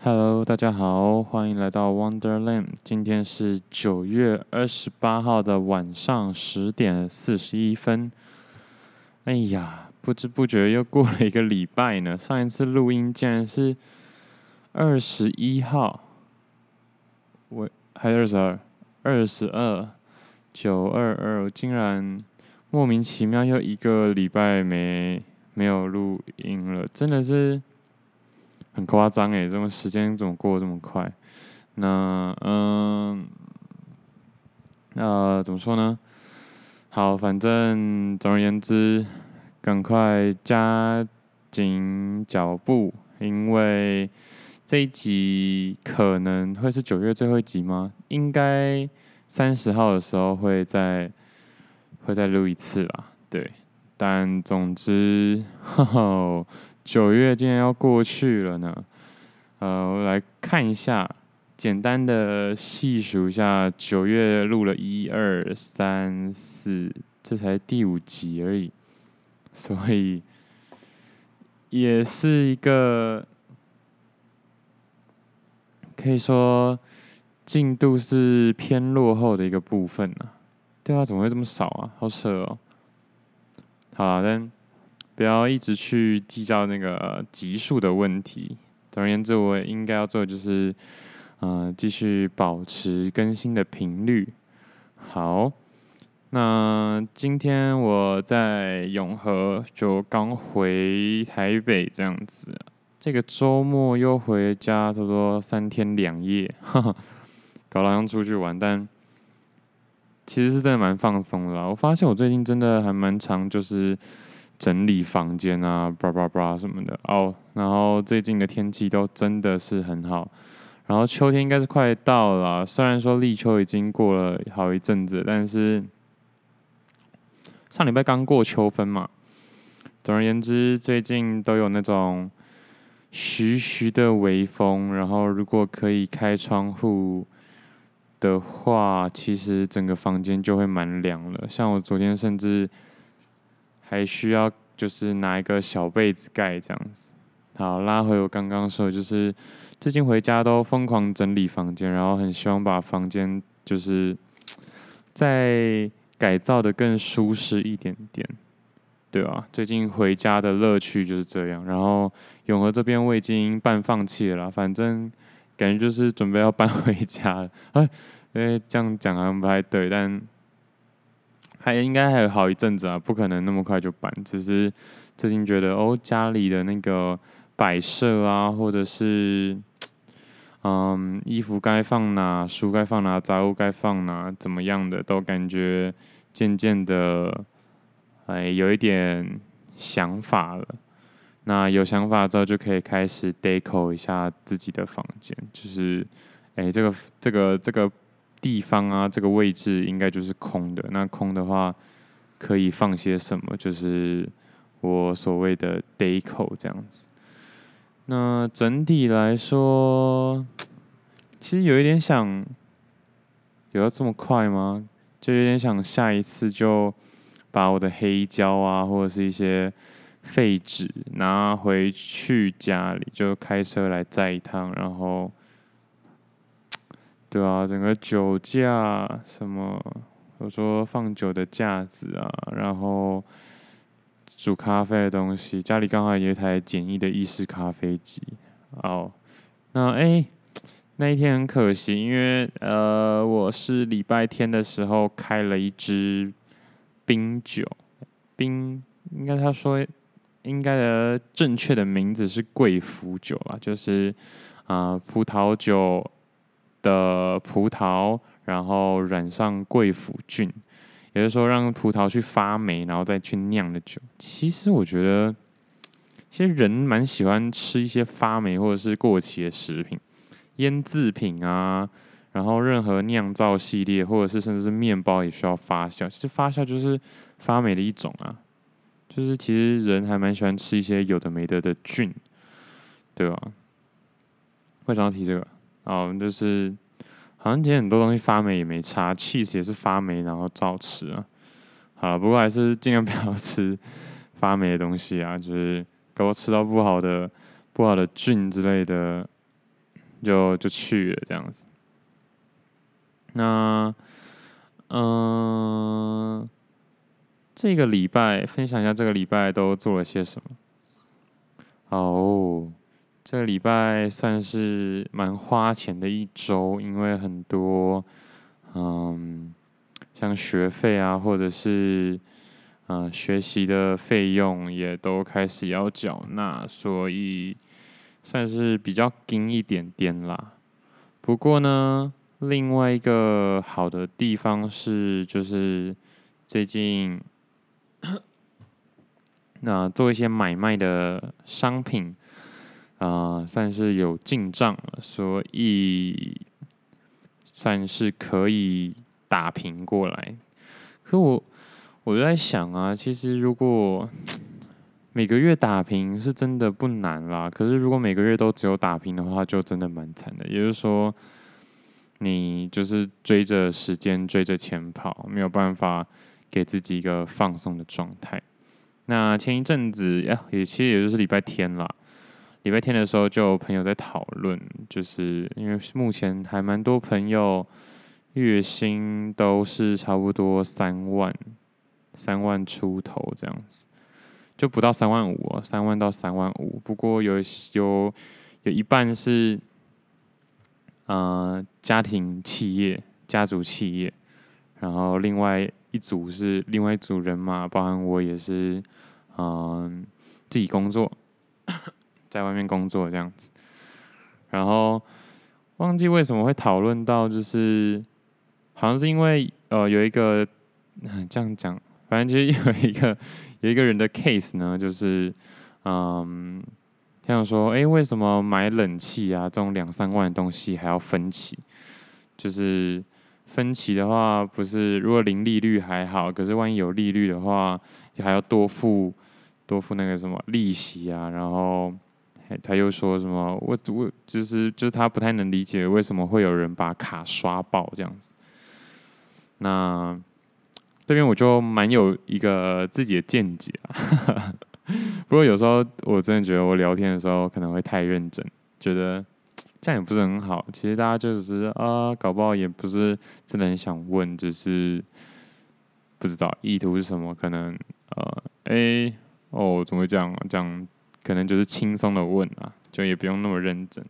Hello，大家好，欢迎来到 Wonderland。今天是九月二十八号的晚上十点四十一分。哎呀，不知不觉又过了一个礼拜呢。上一次录音竟然是二十一号，喂，还有二十二，二十二，九二二，竟然莫名其妙又一个礼拜没没有录音了，真的是。很夸张诶，这么时间怎么过得这么快？那嗯，呃，怎么说呢？好，反正总而言之，赶快加紧脚步，因为这一集可能会是九月最后一集吗？应该三十号的时候会再会再录一次啦。对，但总之，呵呵。九月竟然要过去了呢，呃，我来看一下，简单的细数一下，九月录了一二三四，这才第五集而已，所以也是一个可以说进度是偏落后的一个部分呢。对啊，怎么会这么少啊？好扯哦。好，但。不要一直去计较那个集数的问题。总而言之，我应该要做的就是，呃，继续保持更新的频率。好，那今天我在永和就刚回台北这样子，这个周末又回家，差不多三天两夜，哈哈，搞得好像出去玩，但其实是真的蛮放松的。我发现我最近真的还蛮常就是。整理房间啊，叭叭叭什么的哦。然后最近的天气都真的是很好，然后秋天应该是快到了。虽然说立秋已经过了好一阵子，但是上礼拜刚过秋分嘛。总而言之，最近都有那种徐徐的微风，然后如果可以开窗户的话，其实整个房间就会蛮凉了。像我昨天甚至。还需要就是拿一个小被子盖这样子。好，拉回我刚刚说，就是最近回家都疯狂整理房间，然后很希望把房间就是 再改造的更舒适一点点，对吧？最近回家的乐趣就是这样。然后永和这边我已经半放弃了啦，反正感觉就是准备要搬 回家了。哎，因为这样讲好像不太对，但。还应该还有好一阵子啊，不可能那么快就搬。只是最近觉得哦，家里的那个摆设啊，或者是嗯，衣服该放哪，书该放哪，杂物该放哪，怎么样的，都感觉渐渐的哎有一点想法了。那有想法之后，就可以开始 deco 一下自己的房间，就是哎这个这个这个。地方啊，这个位置应该就是空的。那空的话，可以放些什么？就是我所谓的 deco 这样子。那整体来说，其实有一点想，有要这么快吗？就有点想下一次就把我的黑胶啊，或者是一些废纸拿回去家里，就开车来载一趟，然后。对啊，整个酒架什么，我说放酒的架子啊，然后煮咖啡的东西，家里刚好有一台简易的意式咖啡机。哦，那哎，那一天很可惜，因为呃，我是礼拜天的时候开了一支冰酒，冰应该他说应该的正确的名字是贵腐酒啊，就是啊、葡萄酒。的葡萄，然后染上贵腐菌，也就是说让葡萄去发霉，然后再去酿的酒。其实我觉得，其实人蛮喜欢吃一些发霉或者是过期的食品、腌制品啊，然后任何酿造系列，或者是甚至是面包也需要发酵。其实发酵就是发霉的一种啊，就是其实人还蛮喜欢吃一些有的没的的菌，对吧？为什么要提这个？哦，就是好像今天很多东西发霉也没差，cheese 也是发霉，然后照吃啊。好了，不过还是尽量不要 吃发霉的东西啊，就是给我吃到不好的、不好的菌之类的，就就去了这样子。那，嗯、这个礼拜分享一下这个礼拜都做了些什么。哦，这个礼拜算是蛮花钱的一周，因为很多，嗯，像学费啊，或者是。嗯、学习的费用也都开始要缴纳，所以算是比较紧一点点啦。不过呢，另外一个好的地方是，就是最近 那、做一些买卖的商品，啊、算是有进账了，所以算是可以打平过来。可我。我就在想啊，其实如果每个月打平是真的不难啦。可是如果每个月都只有打平的话，就真的蛮惨的。也就是说，你就是追着时间、追着钱跑，没有办法给自己一个放松的状态。那前一阵子呀，也其实也就是礼拜天啦。礼拜天的时候，就有朋友在讨论，就是因为目前还蛮多朋友月薪都是差不多三万。三万出头这样子，就不到三万五哦，三万到三万五。不过有有有一半是，呃，家庭企业、家族企业，然后另外一组是另外一组人嘛，包含我也是，嗯、自己工作，在外面工作这样子。然后忘记为什么会讨论到，就是好像是因为呃有一个这样讲。反正就是有一个 有一个人的 case 呢，就是嗯，他想说，哎、为什么买冷气啊这种两三万的东西还要分期？就是分期的话，不是如果零利率还好，可是万一有利率的话，还要多付多付那个什么利息啊。然后他又说什么，我我就是就是他不太能理解为什么会有人把卡刷爆这样子。那。这边我就蛮有一个自己的见解啊，不过有时候我真的觉得我聊天的时候可能会太认真，觉得这样也不是很好。其实大家就是啊，搞不好也不是真的很想问，只是不知道意图是什么。可能呃，哎，哦，怎么会这样？这样可能就是轻松的问啊，就也不用那么认真。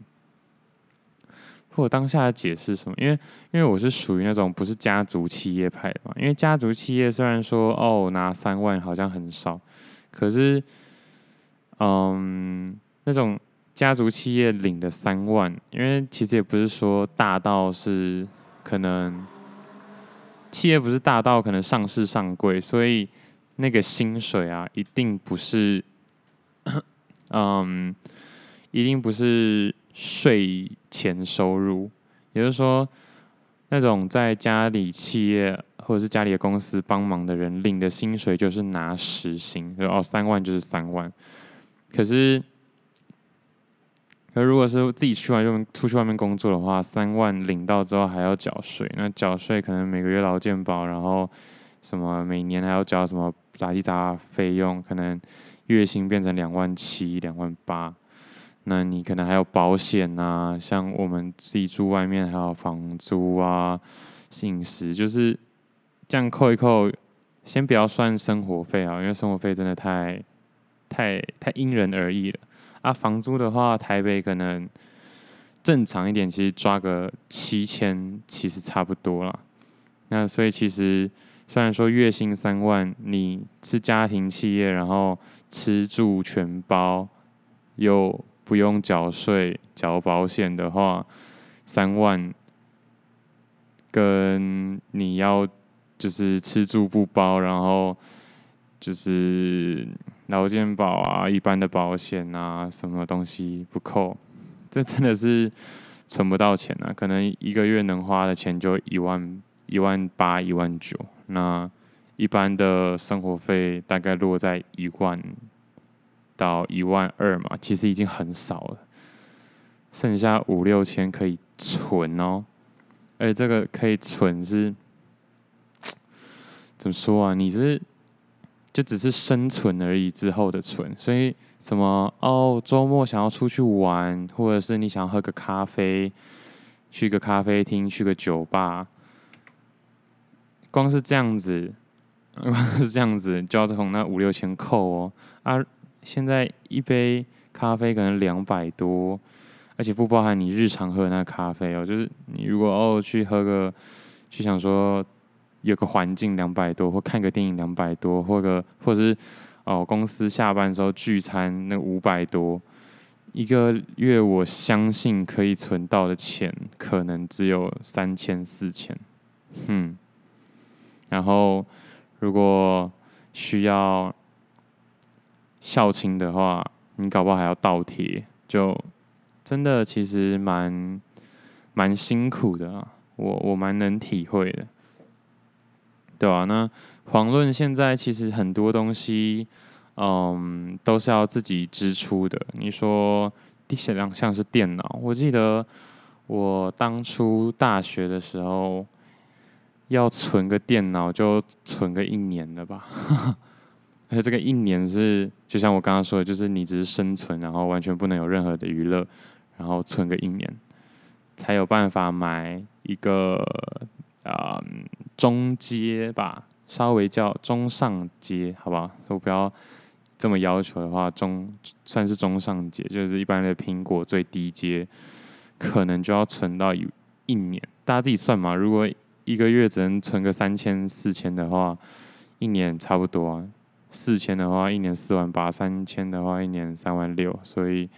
我当下的解释什么？因为因为我是属于那种不是家族企业派的嘛。因为家族企业虽然说哦拿三万好像很少，可是嗯那种家族企业领的三万，因为其实也不是说大到是可能企业不是大到可能上市上柜，所以那个薪水啊一定不是嗯一定不是。税前收入，也就是说，那种在家里企业或者是家里的公司帮忙的人领的薪水就是拿实薪，就哦三万就是三万。可是，可如果是自己去外面出去外面工作的话，三万领到之后还要缴税，那缴税可能每个月劳健保，然后什么每年还要缴什么杂七杂八费用，可能月薪变成两万七、两万八。那你可能还有保险、啊，像我们自己住外面还有房租啊、饮食，就是这样扣一扣，先不要算生活费啊，因为生活费真的太、太、太因人而异了啊。房租的话，台北可能正常一点，其实抓个七千，其实差不多了。那所以其实虽然说月薪三万，你是家庭企业，然后吃住全包，又不用缴税、缴保险的话，三万跟你要就是吃住不包，然后就是劳健保啊、一般的保险啊，什么东西不扣，这真的是存不到钱啊！可能一个月能花的钱就一万、一万八、一万九，那一般的生活费大概落在一万。到一万二嘛，其实已经很少了，剩下五六千可以存哦。而且这个可以存是怎么说啊？你是就只是生存而已，之后的存。所以什么哦，周末想要出去玩，或者是你想要喝个咖啡，去个咖啡厅，去个酒吧，光是这样子，是这样子就要从那五六千扣哦。啊，现在一杯咖啡可能两百多，而且不包含你日常喝的那咖啡哦。就是你如果哦去喝个，去想说。有个环境两百多，或看个电影两百多，或个或者是哦公司下班时候聚餐那五百多，一个月我相信可以存到的钱可能只有三千四千，嗯，然后如果需要孝亲的话，你搞不好还要倒贴，就真的其实蛮蛮辛苦的啊，我我蛮能体会的。对啊，那遑论现在其实很多东西，嗯，都是要自己支出的。你说第两项是电脑，我记得我当初大学的时候要存个电脑就存个一年了吧，而且这个一年是就像我刚刚说的，就是你只是生存，然后完全不能有任何的娱乐，然后存个一年才有办法买一个。啊、嗯，中阶吧，稍微叫中上阶，好不好？我不要这么要求的话，中算是中上阶，就是一般的苹果最低阶，可能就要存到一一年。大家自己算嘛，如果一个月只能存个三千四千的话，一年差不多啊。四千的话，一年四万八；三千的话，一年三万六。所以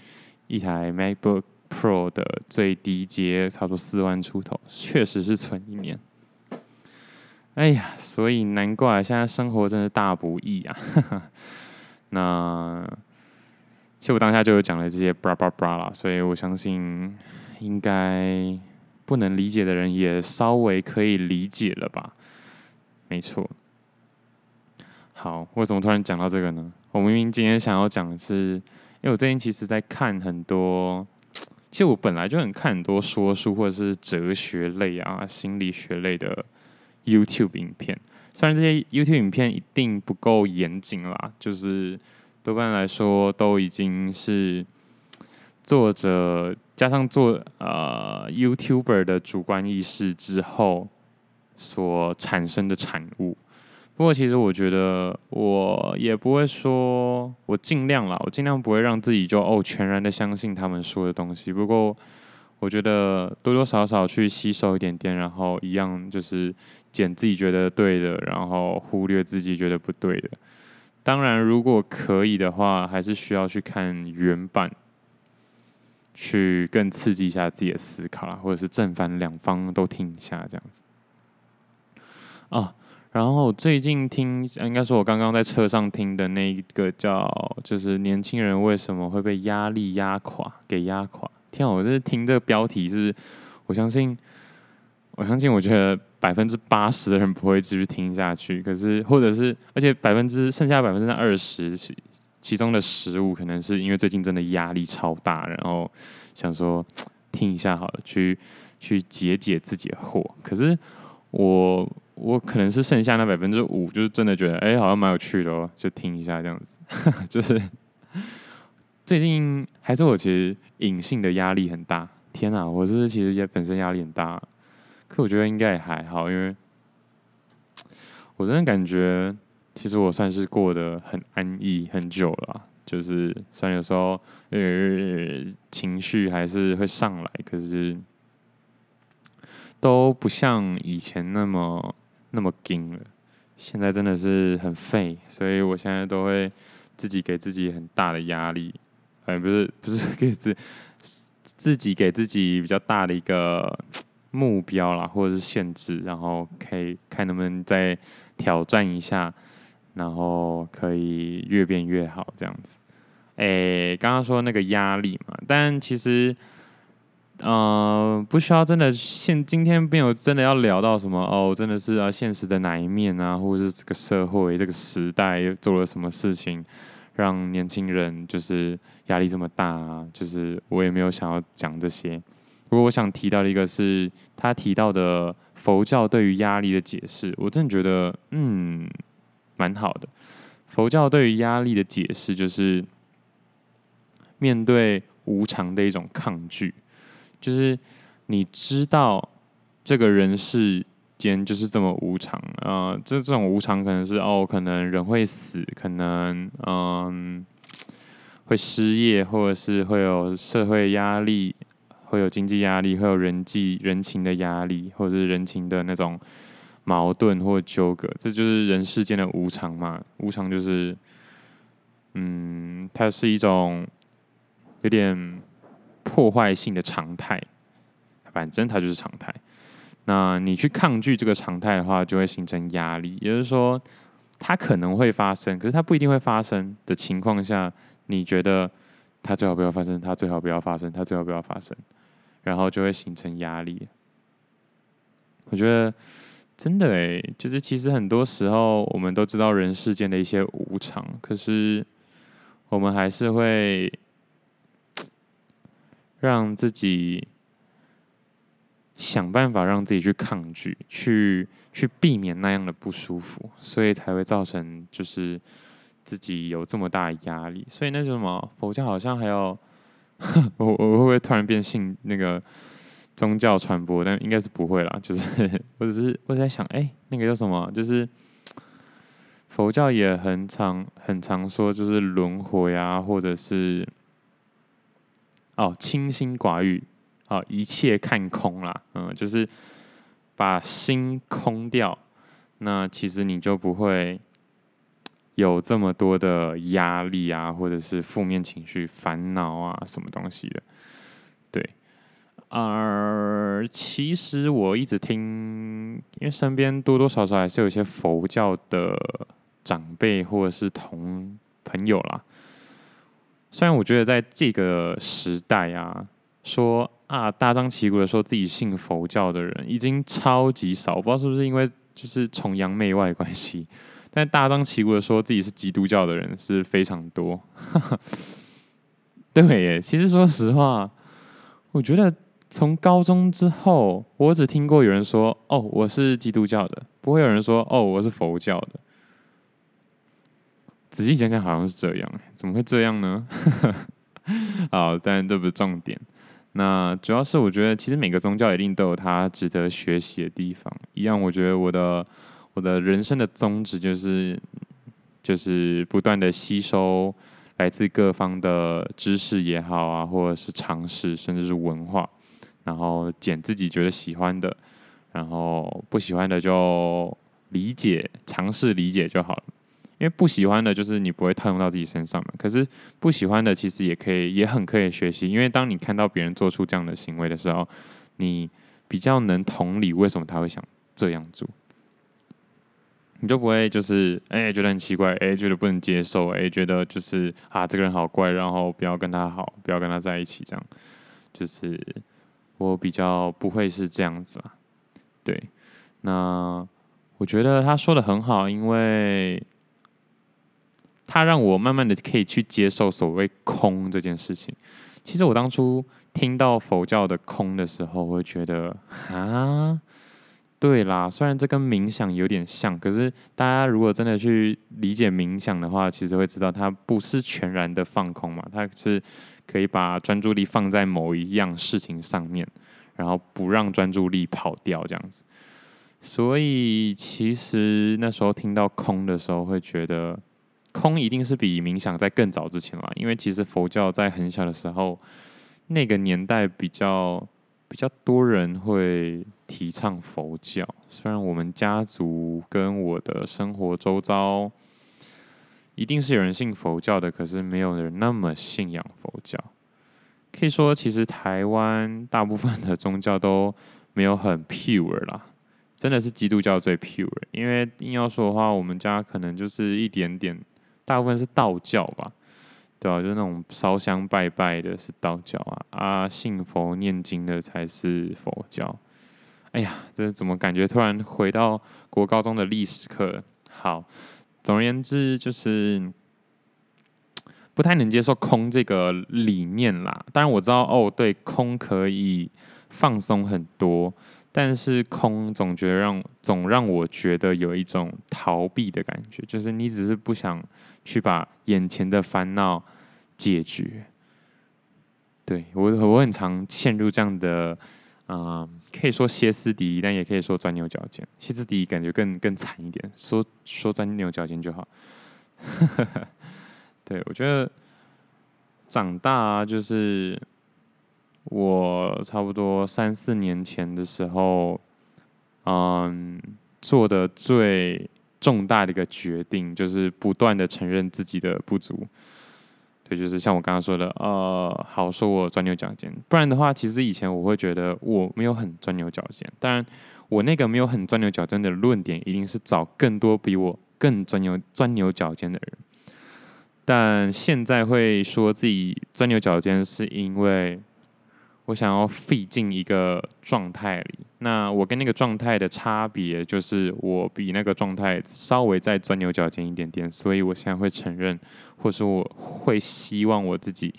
一台 MacBook Pro 的最低阶差不多四万出头，确实是存一年。哎呀，所以难怪现在生活真是大不易啊！那其实我当下就有讲了这些巴拉巴拉啦，所以我相信应该不能理解的人也稍微可以理解了吧？没错。好，为什么突然讲到这个呢？我明明今天想要讲的是，因为我最近其实在看很多，其实我本来就很看很多说书或者是哲学类啊、心理学类的。YouTube 影片，虽然这些 YouTube 影片一定不够严谨啦，就是多半来说都已经是作者加上做呃 YouTuber 的主观意识之后所产生的产物。不过，其实我觉得我也不会说，我尽量啦，我尽量不会让自己就哦全然的相信他们说的东西。不过，我觉得多多少少去吸收一点点，然后一样就是捡自己觉得对的，然后忽略自己觉得不对的。当然，如果可以的话，还是需要去看原版，去更刺激一下自己的思考啦，或者是正反两方都听一下这样子。啊，然后最近听，应该说我刚刚在车上听的那一个叫，就是年轻人为什么会被压力压垮，给压垮。天啊，我这是听这个标题是，我相信，我相信，我觉得百分之八十的人不会继续听下去。可是，或者是，而且百分之剩下百分之二十，其中的十五可能是因为最近真的压力超大，然后想说 听一下好了，去去解解自己的惑。可是我我可能是剩下那百分之五，就是真的觉得哎、好像蛮有趣的哦，就听一下这样子，就是。最近还是我其实隐性的压力很大，天哪！我是其实也本身压力很大，可我觉得应该也还好，因为 我真的感觉其实我算是过得很安逸很久了，就是虽然有时候呃情绪还是会上来，可是都不像以前那么那么紧了。现在真的是很废，所以我现在都会自己给自己很大的压力。哎，不是，不是给自自己给自己比较大的一个目标啦，或者是限制，然后可以看能不能再挑战一下，然后可以越变越好这样子。哎，刚刚说那个压力嘛，但其实，嗯、呃，不需要真的现今天没有真的要聊到什么哦，真的是啊，现实的哪一面啊，或者是这个社会这个时代做了什么事情。让年轻人就是压力这么大啊，就是我也没有想要讲这些。不过我想提到的一个是他提到的佛教对于压力的解释，我真的觉得嗯蛮好的。佛教对于压力的解释就是面对无常的一种抗拒，就是你知道这个人世间就是这么无常啊，这、这种无常可能是哦，可能人会死，可能嗯会失业，或者是会有社会压力，会有经济压力，会有人际人情的压力，或者是人情的那种。矛盾或纠葛，这就是人世间的无常嘛。无常就是，嗯，它是一种有点破坏性的常态。反正它就是常态。那你去抗拒这个常态的话，就会形成压力。也就是说，它可能会发生，可是它不一定会发生的情况下，你觉得它最好不要发生，它最好不要发生，它最好不要发生，然后就会形成压力。我觉得。真的诶，就是其实很多时候我们都知道人世间的一些无常，可是我们还是会让自己想办法让自己去抗拒，去去避免那样的不舒服，所以才会造成就是自己有这么大的压力。所以那什么佛教好像还有 我我会不会突然变性那个？宗教传播，但应该是不会啦。就是我只是我在想，哎、那个叫什么？就是佛教也很常很常说，就是轮回啊，或者是哦，清心寡欲，哦，一切看空啦。嗯，就是把心空掉，那其实你就不会有这么多的压力啊，或者是负面情绪、烦恼啊，什么东西的。而其实我一直听，因为身边多多少少还是有一些佛教的长辈或者是同朋友啦。虽然我觉得在这个时代啊，说啊大张旗鼓的说自己信佛教的人已经超级少，我不知道是不是因为就是崇洋媚外关系，但大张旗鼓的说自己是基督教的人是非常多。对，其实说实话，我觉得。从高中之后，我只听过有人说：“哦，我是基督教的。”不会有人说：“哦，我是佛教的。”仔细想想，好像是这样。怎么会这样呢？好，但这不是重点。那主要是我觉得，其实每个宗教一定都有它值得学习的地方。一样，我觉得我的我的人生的宗旨就是，就是不断的吸收来自各方的知识也好啊，或者是常识，甚至是文化。然后捡自己觉得喜欢的，然后不喜欢的就理解，尝试理解就好了。因为不喜欢的，就是你不会套用到自己身上嘛。可是不喜欢的，其实也可以，也很可以学习。因为当你看到别人做出这样的行为的时候，你比较能同理为什么他会想这样做，你就不会就是哎觉得很奇怪，哎觉得不能接受，哎觉得就是啊这个人好怪，然后不要跟他好，不要跟他在一起，这样就是。我比较不会是这样子啦，对，那我觉得他说的很好，因为他让我慢慢的可以去接受所谓空这件事情。其实我当初听到佛教的空的时候，我会觉得啊。对啦，虽然这跟冥想有点像，可是大家如果真的去理解冥想的话，其实会知道它不是全然的放空嘛，它是可以把专注力放在某一样事情上面，然后不让专注力跑掉这样子。所以其实那时候听到空的时候，会觉得空一定是比冥想在更早之前啦，因为其实佛教在很小的时候，那个年代比较。比较多人会提倡佛教，虽然我们家族跟我的生活周遭一定是有人信佛教的，可是没有人那么信仰佛教。可以说，其实台湾大部分的宗教都没有很 pure 啦，真的是基督教最 pure。因为硬要说的话，我们家可能就是一点点，大部分是道教吧。对啊，就是那种烧香拜拜的是道教啊，啊，信佛念经的才是佛教。哎呀，这怎么感觉突然回到国高中的历史课？好，总而言之就是，不太能接受空这个理念啦。当然我知道哦，对，空可以放松很多，但是空总觉得让总让我觉得有一种逃避的感觉，就是你只是不想去把眼前的烦恼解决。对，我我很常陷入这样的，嗯、可以说歇斯底里，但也可以说钻牛角尖。歇斯底里感觉更更惨一点，说说钻牛角尖就好。对，我觉得长大啊，就是我差不多三四年前的时候，嗯，做的最重大的一个决定，就是不断的承认自己的不足。对，就是像我刚刚说的，呃，好说我钻牛角尖，不然的话，其实以前我会觉得我没有很钻牛角尖。当然，我那个没有很钻牛角尖的论点，一定是找更多比我更钻牛钻牛角尖的人。但现在会说自己钻牛角尖，是因为我想要 fit 进一个状态里。那我跟那个状态的差别，就是我比那个状态稍微再钻牛角尖一点点。所以我现在会承认，或是我会希望我自己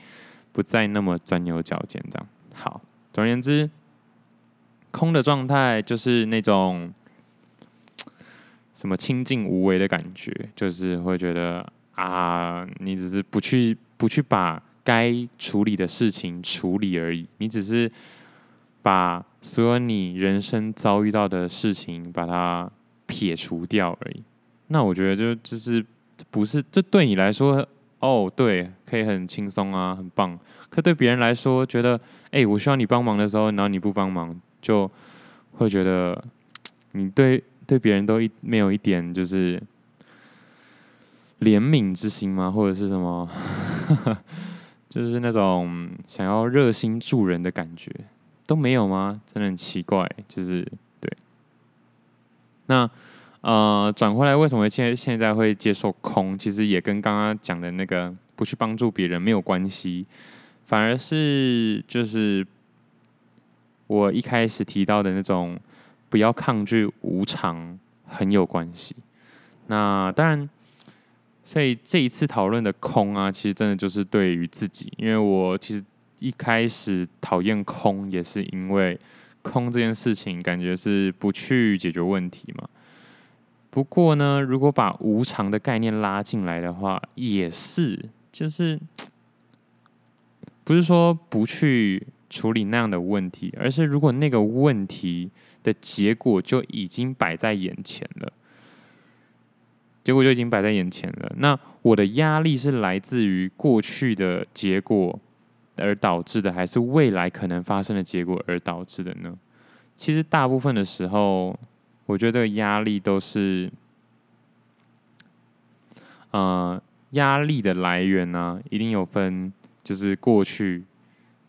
不再那么钻牛角尖。这样好。总而言之，空的状态就是那种什么清净无为的感觉，就是会觉得。啊，你只是不去不去把该处理的事情处理而已，你只是把所有你人生遭遇到的事情把它撇除掉而已。那我觉得就就是不是这对你来说哦，对，可以很轻松啊，很棒。可对别人来说，觉得哎，我需要你帮忙的时候，然后你不帮忙，就会觉得你对对别人都一没有一点就是。怜悯之心吗？或者是什么？就是那种想要热心助人的感觉都没有吗？真的很奇怪。就是对。那呃，转回来，为什么现现在会接受空？其实也跟刚刚讲的那个不去帮助别人没有关系，反而是就是我一开始提到的那种不要抗拒无常很有关系。那当然。所以这一次讨论的空啊，其实真的就是对于自己，因为我其实一开始讨厌空，也是因为空这件事情感觉是不去解决问题嘛。不过呢，如果把无常的概念拉进来的话，也是，就是不是说不去处理那样的问题，而是如果那个问题的结果就已经摆在眼前了。结果就已经摆在眼前了。那我的压力是来自于过去的结果而导致的，还是未来可能发生的结果而导致的呢？其实大部分的时候，我觉得这个压力都是，呃，压力的来源呢，一定有分，就是过去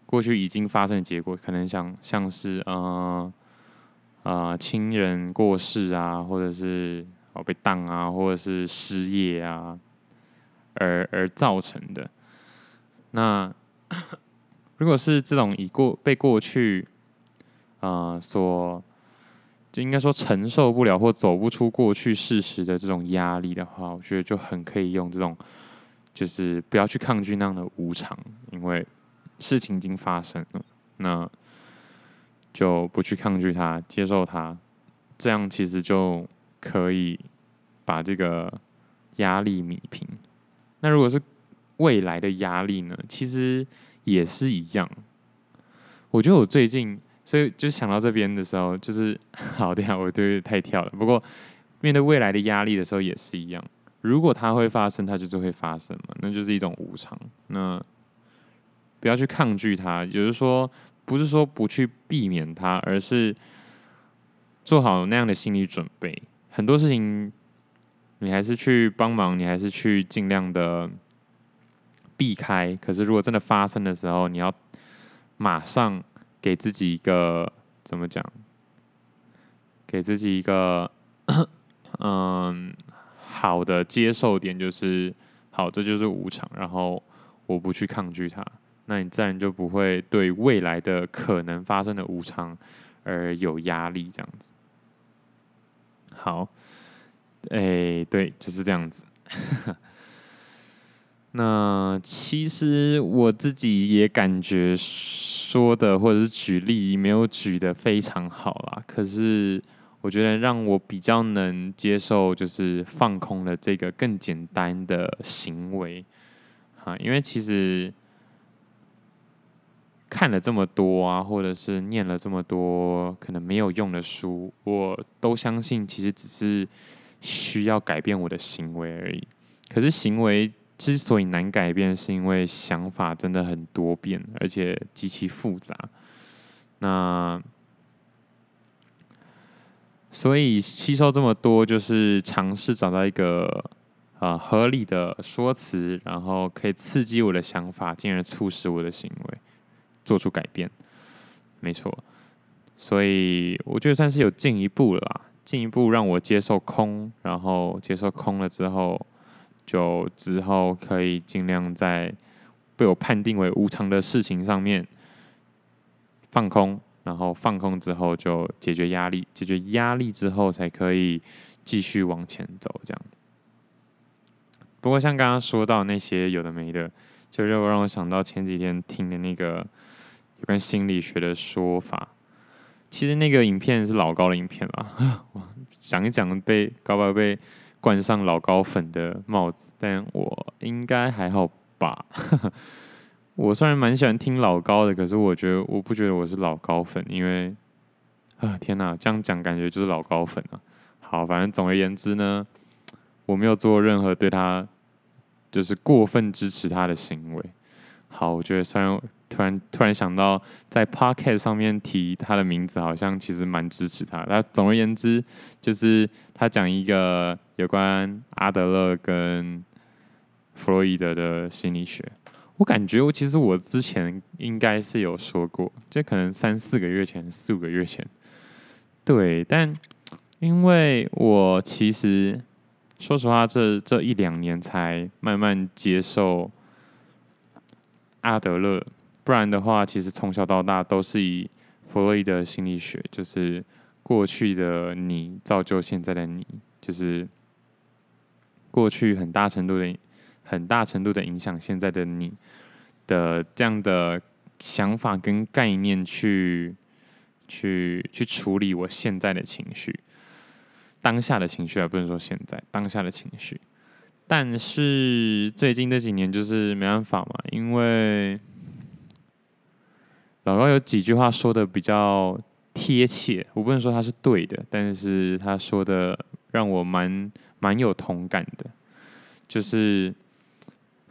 过去已经发生的结果，可能像像是呃呃亲人过世啊，或者是。哦，被当啊，或者是失业啊，而而造成的。那 如果是这种已过被过去啊、所，就应该说承受不了或走不出过去事实的这种压力的话，我觉得就很可以用这种，就是不要去抗拒那样的无常，因为事情已经发生了，那就不去抗拒它，接受它，这样其实就。可以把这个压力弭平。那如果是未来的压力呢？其实也是一样。我觉得我最近，所以就想到这边的时候，就是 好的呀，我对太跳了。不过面对未来的压力的时候也是一样。如果它会发生，它就是会发生嘛，那就是一种无常。那不要去抗拒它，也就是说，不是说不去避免它，而是做好那样的心理准备。很多事情，你还是去帮忙，你还是去尽量的避开。可是，如果真的发生的时候，你要马上给自己一个怎么讲？给自己一个 嗯好的接受点，就是好，这就是无常。然后我不去抗拒它，那你自然就不会对未来的可能发生的无常而有压力，这样子。好，哎、对，就是这样子。那其实我自己也感觉说的或者是举例没有举的非常好啦，可是我觉得让我比较能接受就是放空的这个更简单的行为，啊，因为其实看了这么多啊，或者是念了这么多可能没有用的书，我都相信其实只是需要改变我的行为而已。可是行为。之所以难改变，是因为想法真的很多变，而且极其复杂。那所以吸收这么多，就是尝试找到一个呃合理的说辞，然后可以刺激我的想法，进而促使我的行为做出改变。没错，所以我觉得算是有进一步了啦，进一步让我接受空，然后接受空了之后。就之后可以尽量在被我判定为无常的事情上面放空，然后放空之后就解决压力，解决压力之后才可以继续往前走。这样。不过像刚刚说到那些有的没的，就让我让我想到前几天听的那个有关心理学的说法。其实那个影片是老高的影片啦，讲一讲被高高被。冠上老高粉的帽子，但我应该还好吧。我虽然蛮喜欢听老高的，可是我觉得我不觉得我是老高粉，因为啊天哪，这样讲感觉就是老高粉啊。好，反正总而言之呢，我没有做任何对他就是过分支持他的行为。好，我觉得虽然。突然突然想到，在 Podcast 上面提他的名字，好像其实蛮支持他。那总而言之，就是他讲一个有关阿德勒跟弗洛伊德的心理学。我感觉我其实我之前应该是有说过，就可能三四个月前、四五个月前。对，但因为我其实说实话，这这一两年才慢慢接受阿德勒。不然的话，其实从小到大都是以弗洛伊德心理学，就是过去的你造就现在的你，就是过去很大程度的、很大程度的影响现在的你的这样的想法跟概念去去去处理我现在的情绪，当下的情绪，而不能说现在当下的情绪。但是最近这几年就是没办法嘛，因为。老高有几句话说的比较贴切，我不能说他是对的，但是他说的让我蛮蛮有同感的。就是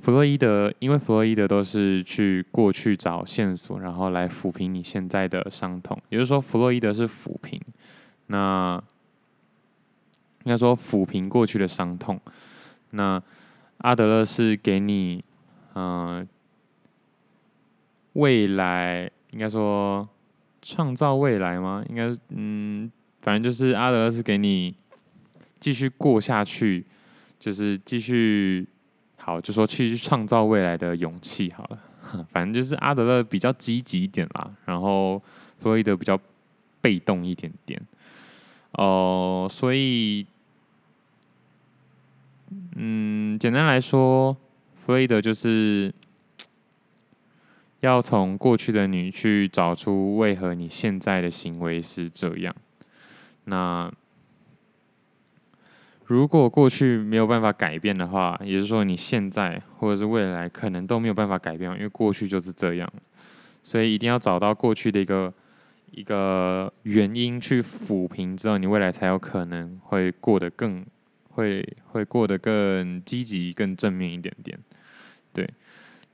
弗洛伊德，因为弗洛伊德都是去过去找线索，然后来抚平你现在的伤痛。也就是说，弗洛伊德是抚平，那应该说抚平过去的伤痛。那阿德勒是给你，嗯、未来。应该说创造未来吗？应该嗯，反正就是阿德勒是给你继续过下去，就是继续好，就说去创造未来的勇气好了。反正就是阿德勒比较积极一点啦，然后弗洛伊德比较被动一点点。哦、所以嗯，简单来说，弗洛伊德就是。要从过去的你去找出为何你现在的行为是这样。那如果过去没有办法改变的话，也就是说你现在或者是未来可能都没有办法改变，因为过去就是这样。所以一定要找到过去的一个一个原因去抚平之后，你未来才有可能会过得更会会过得更积极、更正面一点点。对。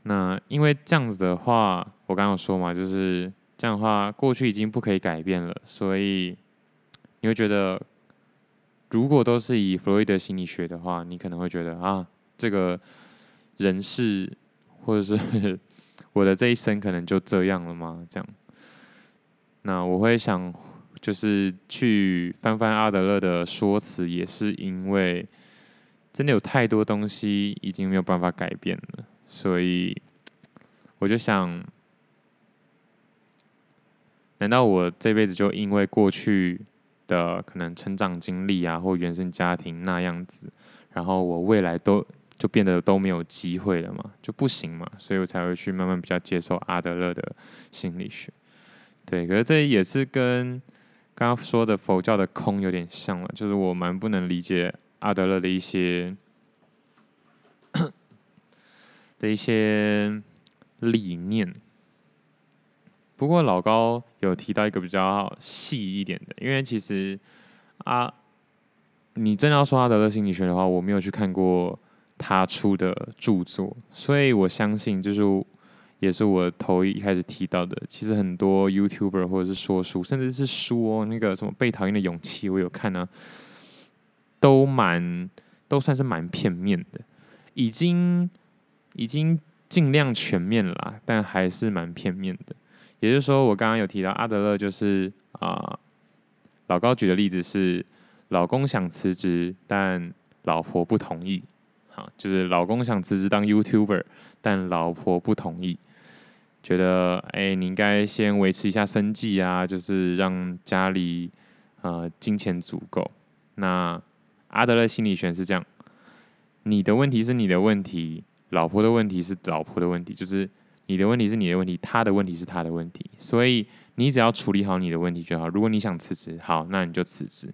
那因为这样子的话，我刚刚说嘛，就是这样的话，过去已经不可以改变了，所以你会觉得，如果都是以弗洛伊德心理学的话，你可能会觉得啊，这个人世或者是 我的这一生可能就这样了吗？这样，那我会想，就是去翻翻阿德勒的说辞，也是因为真的有太多东西已经没有办法改变了。所以，我就想，难道我这辈子就因为过去的可能成长经历啊，或原生家庭那样子，然后我未来都就变得都没有机会了嘛，就不行嘛，所以我才会去慢慢比较接受阿德勒的心理学。对，可是这也是跟刚刚说的佛教的空有点像了，就是我蛮不能理解阿德勒的一些 的一些理念。不过老高有提到一个比较细一点的，因为其实啊，你真要说阿德勒心理学的话，我没有去看过他出的著作，所以我相信就是也是我头一开始提到的，其实很多 YouTuber 或者是说书，甚至是书哦，那个什么被讨厌的勇气，我有看呢、啊，都蛮都算是蛮片面的，已经已经尽量全面了啦，但还是蛮片面的。也就是说，我刚刚有提到阿德勒，就是啊、老高举的例子是，老公想辞职，但老婆不同意。好，就是老公想辞职当 YouTuber，但老婆不同意，觉得哎、你应该先维持一下生计啊，就是让家里呃金钱足够。那阿德勒心理学是这样，你的问题是你的问题，老婆的问题是老婆的问题，就是。你的问题是你的问题，他的问题是他的问题，所以你只要处理好你的问题就好。如果你想辞职，好，那你就辞职。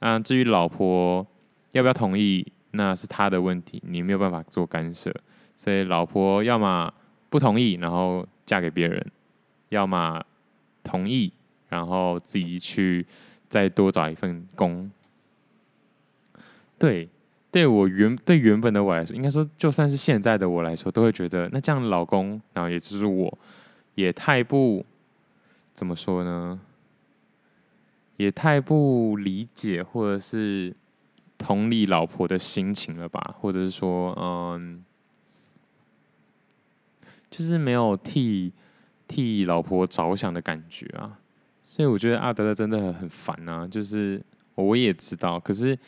那至于老婆要不要同意，那是他的问题，你没有办法做干涉。所以老婆要么不同意，然后嫁给别人；要么同意，然后自己去再多找一份工。对。对我原对原本的我来说，应该说就算是现在的我来说，都会觉得那这样老公，然后也就是我，也太不怎么说呢？也太不理解或者是同理老婆的心情了吧？或者是说，嗯，就是没有替替老婆着想的感觉啊。所以我觉得阿德勒真的很很烦啊。就是我也知道，可是。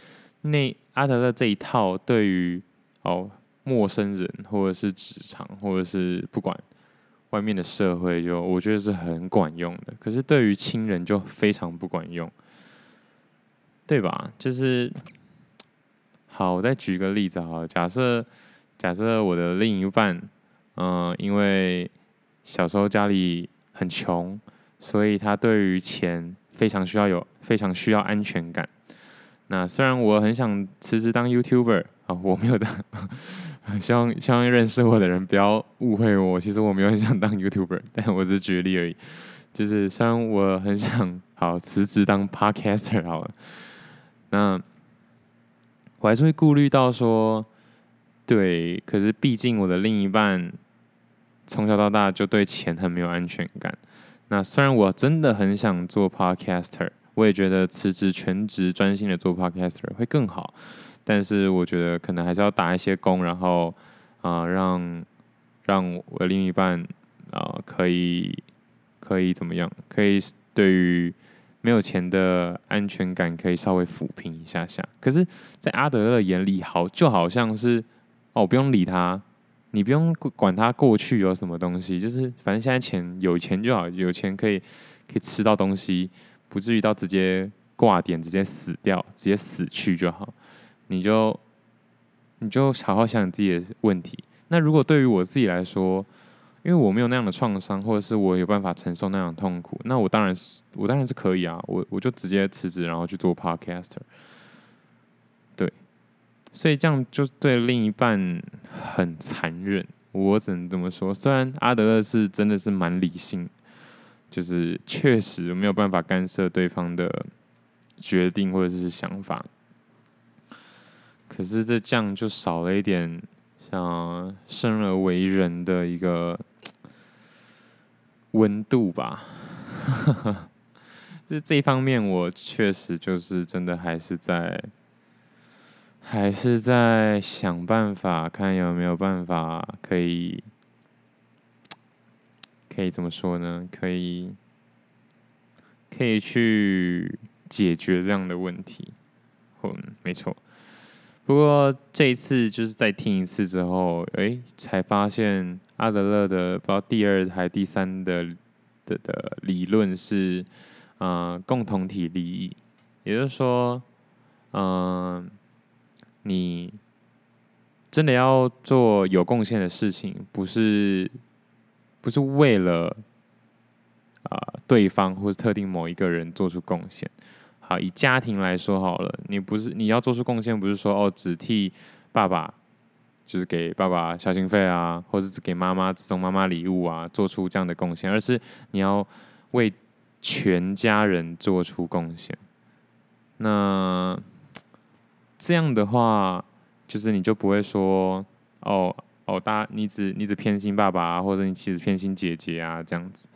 那阿德勒这一套对于哦陌生人或者是职场或者是不管外面的社会，就我觉得是很管用的。可是对于亲人就非常不管用，对吧？就是好，我再举个例子好了，假设假设我的另一半，嗯、因为小时候家里很穷，所以他对于钱非常需要有非常需要安全感。那虽然我很想辞职当 YouTuber 啊，我没有当，希望希望认识我的人不要误会我，其实我没有很想当 YouTuber，但我只是举例而已。就是虽然我很想好辞职当 Podcaster 好了，那我还是会顾虑到说，对，可是毕竟我的另一半从小到大就对钱很没有安全感。那虽然我真的很想做 Podcaster。我也觉得辞职全职专心的做 Podcaster 会更好，但是我觉得可能还是要打一些工，然后啊、让让我的另一半啊、可以可以怎么样？可以对于没有钱的安全感可以稍微抚平一下下。可是，在阿德勒眼里，好就好像是哦，不用理他，你不用管他过去有什么东西，就是反正现在钱有钱就好，有钱可以可以吃到东西。不至于到直接挂点，直接死掉，直接死去就好。你就你就好好想想自己的问题。那如果对于我自己来说，因为我没有那样的创伤，或者是我有办法承受那样的痛苦，那我当然是我当然是可以啊。我我就直接辞职，然后去做 podcaster。所以这样就对另一半很残忍。我只能这么说。虽然阿德勒是真的是蛮理性。就是确实没有办法干涉对方的决定或者是想法，可是这这样就少了一点像生而为人的一个温度吧。这这一方面，我确实就是真的还是在还是在想办法，看有没有办法可以。可以怎么说呢？可以，可以去解决这样的问题。嗯，没错。不过这一次就是再听一次之后，哎，才发现阿德勒的不知道第二还第三的的的理论是，嗯、共同体利益。也就是说，嗯、你真的要做有贡献的事情，不是不是为了啊、对方或是特定某一个人做出贡献。好，以家庭来说好了，你不是你要做出贡献，不是说哦只替爸爸，就是给爸爸孝心费啊，或者只给妈妈送妈妈礼物啊，做出这样的贡献，而是你要为全家人做出贡献。那这样的话，就是你就不会说哦哦，大你只你只偏心爸爸，或者你其实偏心姐姐啊这样子。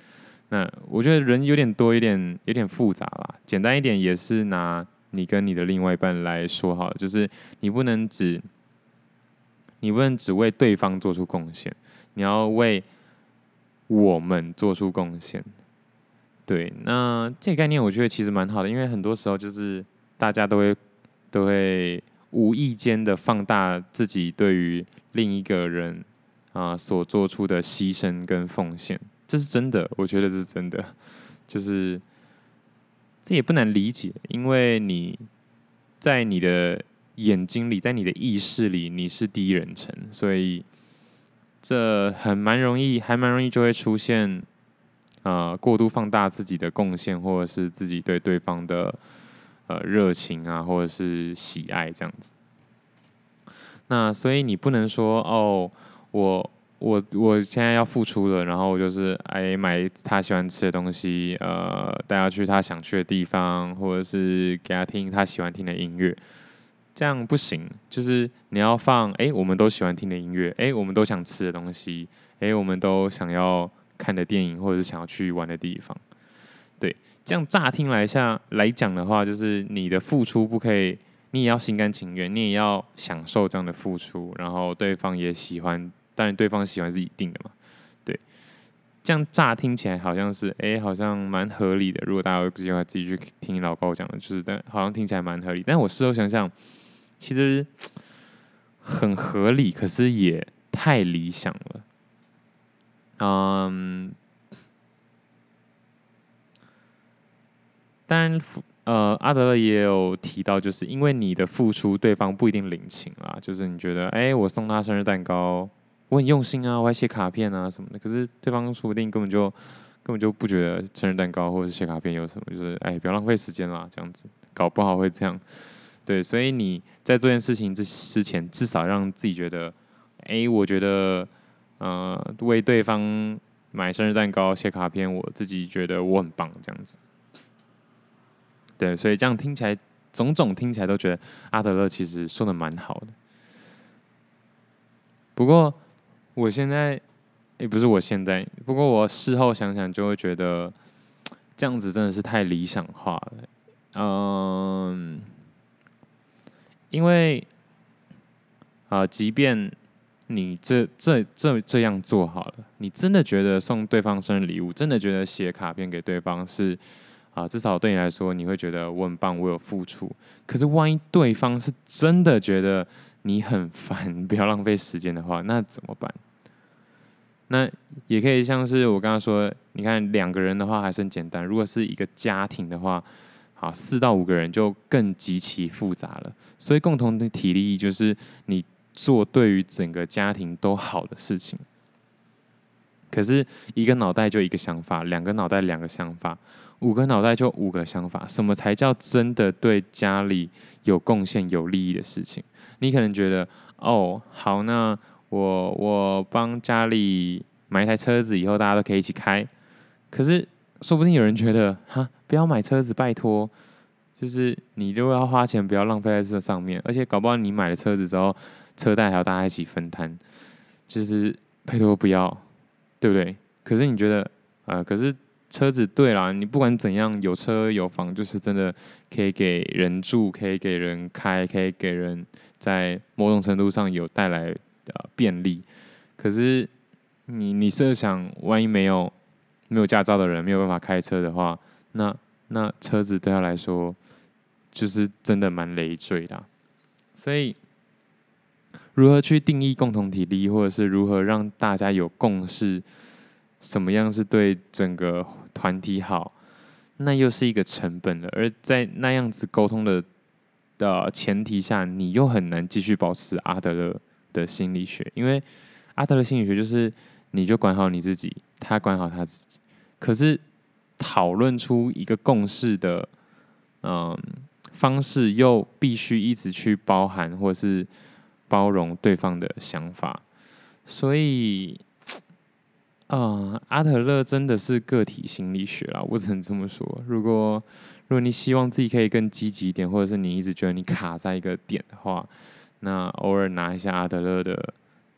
那我觉得人有点多，有点有点复杂啦。简单一点也是拿你跟你的另外一半来说好，就是你不能只你不能只为对方做出贡献，你要为我们做出贡献。对，那这个概念我觉得其实蛮好的，因为很多时候就是大家都会都会无意间的放大自己对于另一个人啊所做出的牺牲跟奉献。这是真的，我觉得这是真的，就是这也不难理解，因为你在你的眼睛里，在你的意识里，你是第一人称，所以这很蛮容易，还蛮容易就会出现啊、过度放大自己的贡献，或者是自己对对方的呃热情啊，或者是喜爱这样子。那所以你不能说哦，我。我我现在要付出了，然后我就是哎买他喜欢吃的东西，呃带他去他想去的地方，或者是给他听他喜欢听的音乐，这样不行。就是你要放哎我们都喜欢听的音乐，哎我们都想吃的东西，哎我们都想要看的电影，或者是想要去玩的地方。对，这样乍听来下来讲的话，就是你的付出不可以，你也要心甘情愿，你也要享受这样的付出，然后对方也喜欢。当然，对方喜欢是一定的嘛，对。这样乍听起来好像是，哎、好像蛮合理的。如果大家有机会自己去听老高讲的，就是，但好像听起来蛮合理。但我事后想想，其实很合理，可是也太理想了。嗯，当然，呃，阿德勒也有提到，就是因为你的付出，对方不一定领情啦。就是你觉得，哎、我送他生日蛋糕。我很用心啊，我还写卡片啊什么的。可是对方说不定根本就根本就不觉得生日蛋糕或者是写卡片有什么，就是哎，不要浪费时间啦，这样子搞不好会这样。对，所以你在做件事情之之前，至少让自己觉得，哎，我觉得，呃，为对方买生日蛋糕、写卡片，我自己觉得我很棒，这样子。对，所以这样听起来，种种听起来都觉得阿德勒其实说的蛮好的。不过。我现在也不是我现在，不过我事后想想就会觉得这样子真的是太理想化了。嗯，因为啊，即便你这这这这样做好了，你真的觉得送对方生日礼物，真的觉得写卡片给对方是啊，至少对你来说，你会觉得我很棒，我有付出。可是万一对方是真的觉得，你很烦，不要浪费时间的话，那怎么办？那也可以像是我刚刚说，你看两个人的话还是很简单，如果是一个家庭的话，好，四到五个人就更极其复杂了。所以共同的体力就是你做对于整个家庭都好的事情。可是一个脑袋就一个想法，两个脑袋两个想法，五个脑袋就五个想法。什么才叫真的对家里有贡献、有利益的事情？你可能觉得，哦，好，那我我帮家里买一台车子，以后大家都可以一起开。可是，说不定有人觉得，哈，不要买车子，拜托。就是你如果要花钱，不要浪费在这上面。而且，搞不好你买了车子之后，车贷还要大家一起分摊。就是拜托不要，对不对？可是你觉得，呃，可是。车子对啦，你不管怎样，有车有房，就是真的可以给人住，可以给人开，可以给人在某种程度上有带来呃便利。可是你你设想，万一没有没有驾照的人没有办法开车的话，那那车子对他来说就是真的蛮累赘的。所以如何去定义共同体力，或者是如何让大家有共识？什么样是对整个团体好，那又是一个成本了。而在那样子沟通的的前提下，你又很难继续保持阿德勒的心理学，因为阿德勒心理学就是你就管好你自己，他管好他自己。可是讨论出一个共识的，嗯，方式又必须一直去包含或是包容对方的想法，所以。啊、阿德勒真的是个体心理学啦，我只能这么说。如果如果你希望自己可以更积极一点，或者是你一直觉得你卡在一个点的话，那偶尔拿一下阿德勒的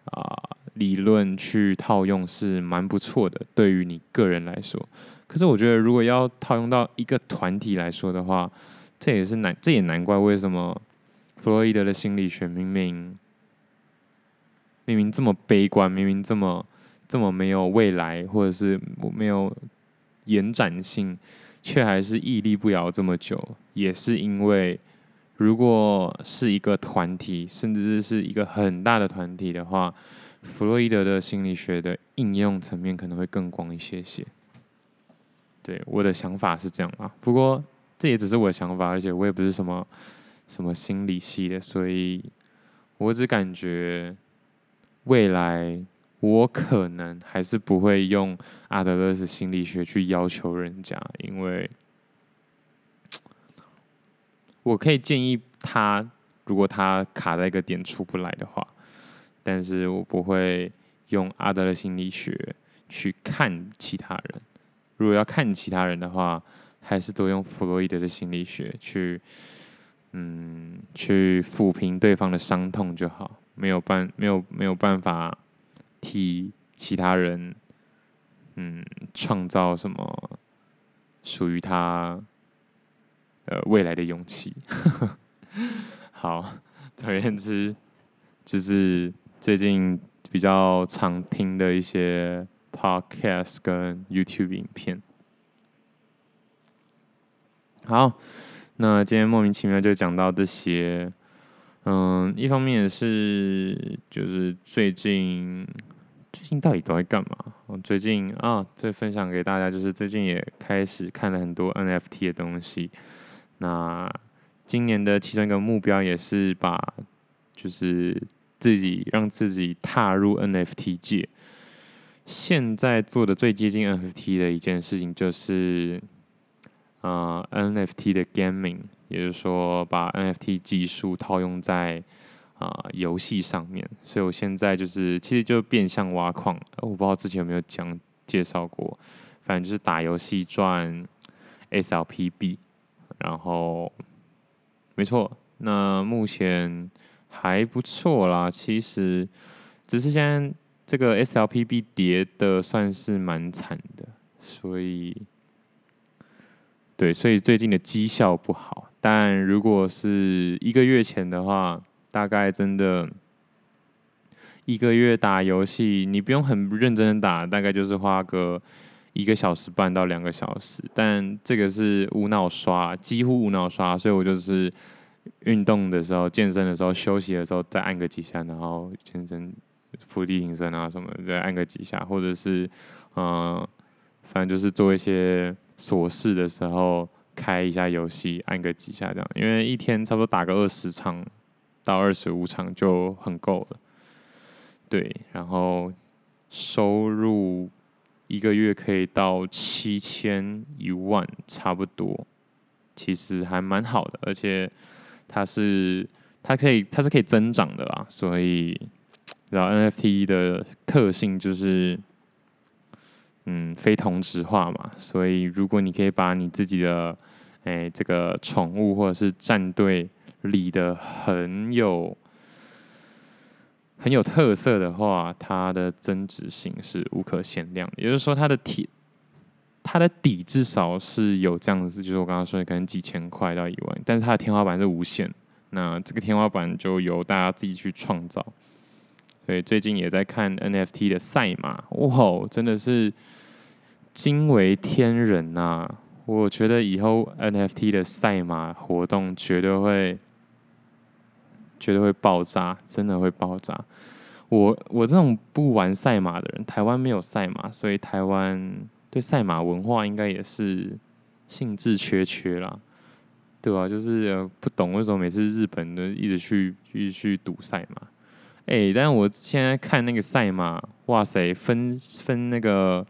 啊、理论去套用是蛮不错的，对于你个人来说。可是我觉得，如果要套用到一个团体来说的话，这也是难，这也难怪为什么弗洛伊德的心理学明明明明这么悲观，明明这么。这么没有未来，或者是没有延展性，却还是屹立不摇这么久，也是因为，如果是一个团体，甚至是一个很大的团体的话，弗洛伊德的心理学的应用层面可能会更广一些些。对，我的想法是这样啊，不过这也只是我的想法，而且我也不是什么什么心理系的，所以我只感觉未来。我可能还是不会用阿德勒的心理学去要求人家，因为我可以建议他，如果他卡在一个点出不来的话，但是我不会用阿德勒心理学去看其他人。如果要看其他人的话，还是多用弗洛伊德的心理学去，嗯，去抚平对方的伤痛就好。没有办，没有没有办法。替其他人，嗯，创造什么属于他呃未来的勇气。好，总而言之，就是最近比较常听的一些 podcast 跟 YouTube 影片。好，那今天莫名其妙就讲到这些。嗯，一方面也是就是最近。最近到底都在干嘛？我最近啊，再分享给大家，就是最近也开始看了很多 NFT 的东西。那今年的其中一个目标也是把，就是自己让自己踏入 NFT 界。现在做的最接近 NFT 的一件事情就是，呃，NFT 的 gaming，也就是说把 NFT 技术套用在。啊，游戏上面，所以我现在就是其实就变相挖矿。我不知道之前有没有讲介绍过，反正就是打游戏赚 SLPB，然后没错，那目前还不错啦。其实只是现在这个 SLPB 跌的算是蛮惨的，所以对，所以最近的绩效不好。但如果是一个月前的话，大概真的一个月打游戏，你不用很认真的打，大概就是花个一个小时半到两个小时。但这个是无脑刷，几乎无脑刷，所以我就是运动的时候、健身的时候、休息的时候再按个几下，然后健身、伏地挺身啊什么再按个几下，或者是嗯、反正就是做一些琐事的时候开一下游戏，按个几下这样。因为一天差不多打个二十场。到二十五场就很够了，对，然后收入一个月可以到七千一万，差不多，其实还蛮好的，而且它是它可以它是可以增长的啦，所以然后 NFT 的特性就是，嗯，非同质化嘛，所以如果你可以把你自己的哎这个宠物或者是战队。理的很有很有特色的话，它的增值性是无可限量。也就是说，它的底它的底至少是有这样子，就是我刚刚说的，可能几千块到一万，但是它的天花板是无限。那这个天花板就由大家自己去创造。所以最近也在看 NFT 的赛马，哇，真的是惊为天人呐、我觉得以后 NFT 的赛马活动绝对会。绝对会爆炸，真的会爆炸。我我这种不玩赛马的人，台湾没有赛马，所以台湾对赛马文化应该也是兴致缺缺啦，对吧？就是不懂为什么每次日本的一直去一直去赌赛马，哎、但我现在看那个赛马，哇塞，分分那个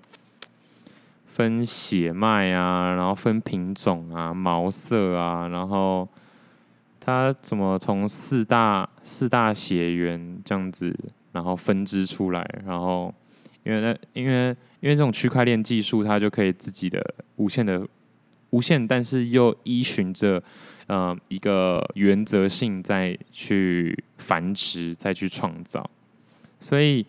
分血脉啊，然后分品种啊，毛色啊，然后它怎么从四大四大血缘这样子，然后分支出来，然后因为那因为因为这种区块链技术，它就可以自己的无限的。无限，但是又依循着，呃，一个原则性再去繁殖，再去创造。所以，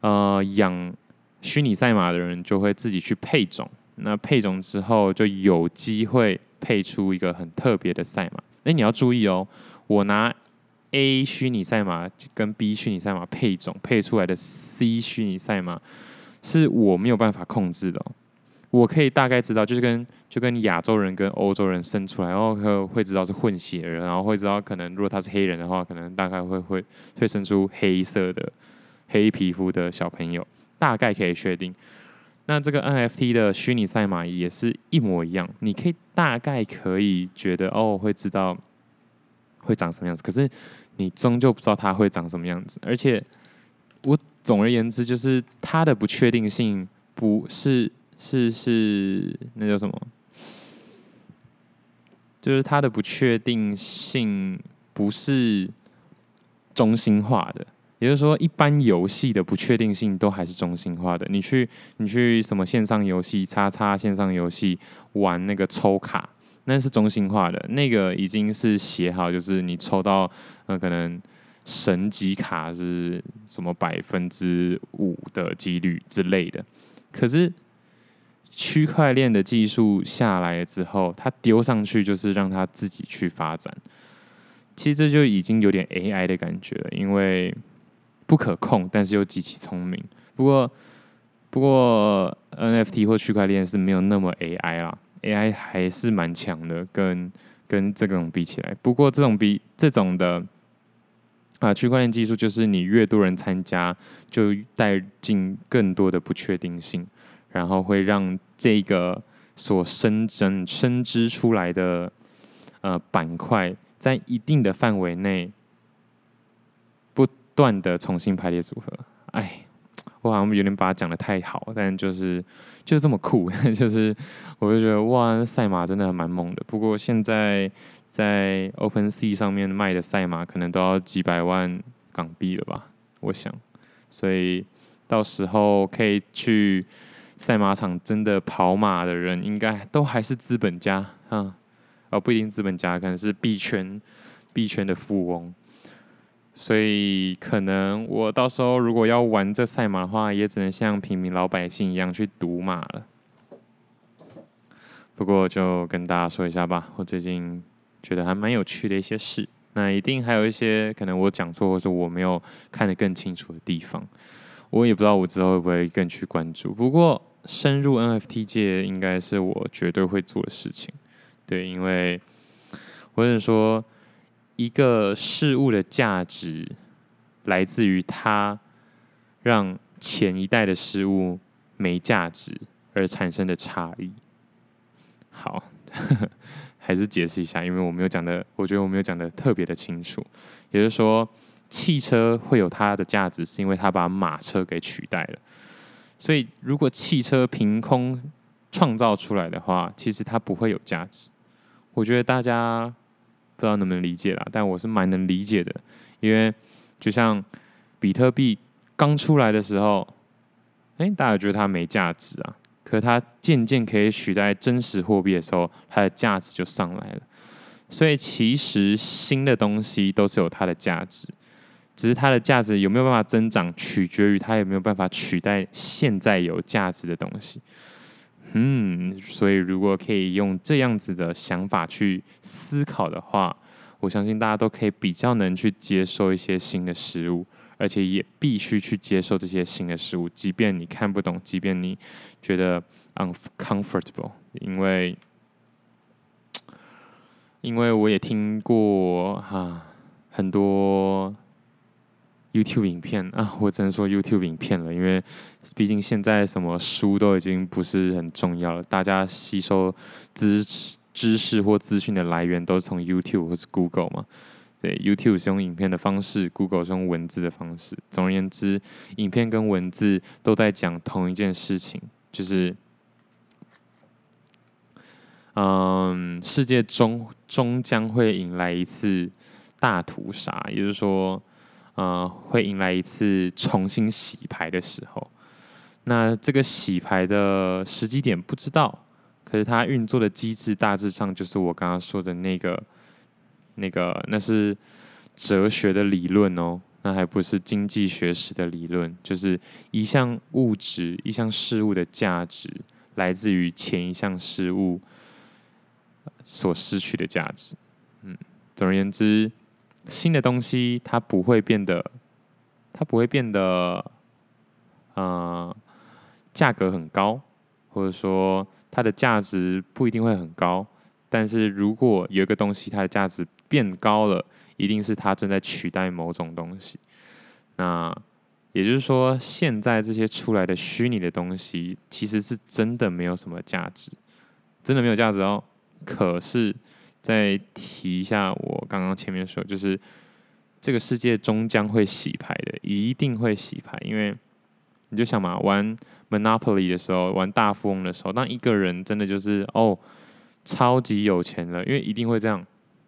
呃，养虚拟赛马的人就会自己去配种。那配种之后，就有机会配出一个很特别的赛马。哎，你要注意哦，我拿 A 虚拟赛马跟 B 虚拟赛马配种，配出来的 C 虚拟赛马是我没有办法控制的。我可以大概知道，就是跟就跟亚洲人跟欧洲人生出来，然后会会知道是混血人，然后会知道可能如果他是黑人的话，可能大概会会会生出黑色的黑皮肤的小朋友，大概可以确定。那这个 NFT 的虚拟赛马也是一模一样，你可以大概可以觉得哦，会知道会长什么样子，可是你终究不知道它会长什么样子。而且我总而言之，就是它的不确定性不是。是是，那叫什么？就是它的不确定性不是中心化的，也就是说，一般游戏的不确定性都还是中心化的。你去你去什么线上游戏，叉叉线上游戏玩那个抽卡，那是中心化的，那个已经是写好，就是你抽到呃可能神级卡是什么百分之五的几率之类的，可是。区块链的技术下来之后，它丢上去就是让它自己去发展。其实这就已经有点 AI 的感觉了，因为不可控，但是又极其聪明。不过，不过 NFT 或区块链是没有那么 AI 啦，AI 还是蛮强的，跟跟这种比起来。不过这种比这种的啊，区块链技术就是你越多人参加，就带进更多的不确定性。然后会让这个所生成、生织出来的呃板块，在一定的范围内断的重新排列组合。哎，我好像有点把它讲的太好，但就是就是这么酷，就是我就觉得哇，赛马真的蛮猛的。不过现在在 OpenSea 上面卖的赛马，可能都要几百万港币了吧？我想，所以到时候可以去。赛马场真的跑马的人，应该都还是资本家啊，哦，不一定资本家，可能是币圈币圈的富翁。所以可能我到时候如果要玩这赛马的话，也只能像平民老百姓一样去赌马了。不过就跟大家说一下吧，我最近觉得还蛮有趣的一些事。那一定还有一些可能我讲错，或是我没有看得更清楚的地方。我也不知道我之后会不会更去关注。不过。深入 NFT 界应该是我绝对会做的事情，对，因为或者说一个事物的价值来自于它让前一代的事物没价值而产生的差异。好，还是解释一下，因为我没有讲的，我觉得我没有讲的特别的清楚。也就是说，汽车会有它的价值，是因为它把马车给取代了。所以，如果汽车凭空创造出来的话，其实它不会有价值。我觉得大家不知道能不能理解啦，但我是蛮能理解的。因为就像比特币刚出来的时候，哎，大家觉得它没价值啊。可它渐渐可以取代真实货币的时候，它的价值就上来了。所以，其实新的东西都是有它的价值。只是它的价值有没有办法增长，取决于它有没有办法取代现在有价值的东西。嗯，所以如果可以用这样子的想法去思考的话，我相信大家都可以比较能去接受一些新的事物，而且也必须去接受这些新的事物，即便你看不懂，即便你觉得 uncomfortable，因为因为我也听过哈、啊、很多。YouTube 影片啊，我只能说 YouTube 影片了，因为毕竟现在什么书都已经不是很重要了，大家吸收知识知识或资讯的来源都是从 YouTube 或是 Google 嘛。对，YouTube 是用影片的方式，Google 是用文字的方式。总而言之，影片跟文字都在讲同一件事情，就是，嗯，世界终终将会迎来一次大屠杀，也就是说，呃，会迎来一次重新洗牌的时候。那这个洗牌的时机点不知道，可是它运作的机制大致上就是我刚刚说的那个。那个那是哲学的理论哦，那还不是经济学史的理论。就是一项物质、一项事物的价值来自于前一项事物所失去的价值。嗯，总而言之，新的东西它不会变得，它不会变得，呃，价格很高，或者说它的价值不一定会很高。但是如果有一个东西它的价值变高了，一定是它正在取代某种东西。那也就是说，现在这些出来的虚拟的东西，其实是真的没有什么价值，真的没有价值哦。可是再提一下，我刚刚前面说，就是这个世界终将会洗牌的，一定会洗牌。因为你就想嘛，玩 Monopoly 的时候，玩大富翁的时候，当一个人真的就是哦。超级有钱了，因为一定会这样，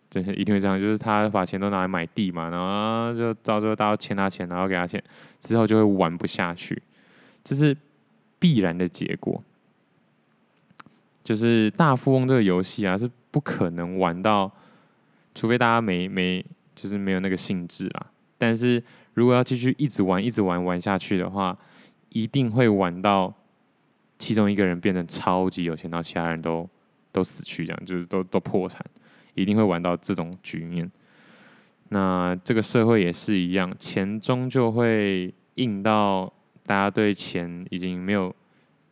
真的一定会这样，就是他把钱都拿来买地嘛，然后就到最后大家欠他钱，然后给他钱，之后就会玩不下去，这是必然的结果。就是大富翁这个游戏啊，是不可能玩到，除非大家没没就是没有那个兴致啊。但是如果要继续一直玩，一直玩玩下去的话，一定会玩到其中一个人变成超级有钱，到其他人都。都死去，这样就是都都破产，一定会玩到这种局面。那这个社会也是一样，钱终究会硬到大家对钱已经没有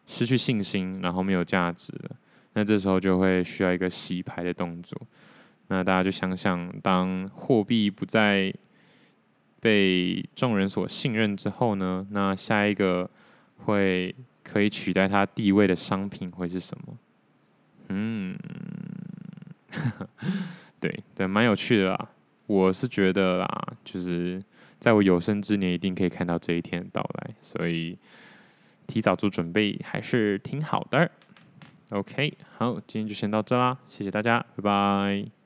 失去信心，然后没有价值了。那这时候就会需要一个洗牌的动作。那大家就想想，当货币不再被众人所信任之后呢？那下一个会可以取代它地位的商品会是什么？嗯，对对，蛮有趣的啦。我是觉得啦，就是在我有生之年一定可以看到这一天的到来，所以提早做准备还是挺好的。OK，好，今天就先到这啦，谢谢大家，拜拜。